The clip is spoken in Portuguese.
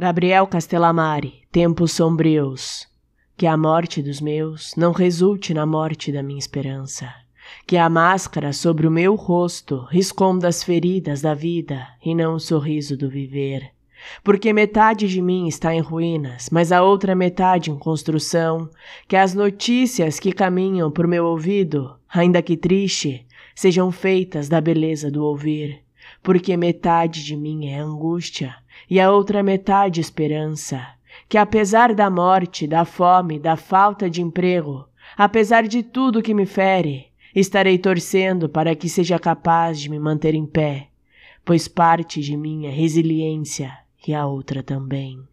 Gabriel Castellamari, Tempos Sombrios. Que a morte dos meus não resulte na morte da minha esperança. Que a máscara sobre o meu rosto esconda as feridas da vida e não o sorriso do viver. Porque metade de mim está em ruínas, mas a outra metade em construção. Que as notícias que caminham por meu ouvido, ainda que triste, sejam feitas da beleza do ouvir. Porque metade de mim é angústia e a outra metade esperança. Que apesar da morte, da fome, da falta de emprego, apesar de tudo que me fere, estarei torcendo para que seja capaz de me manter em pé, pois parte de é resiliência e a outra também.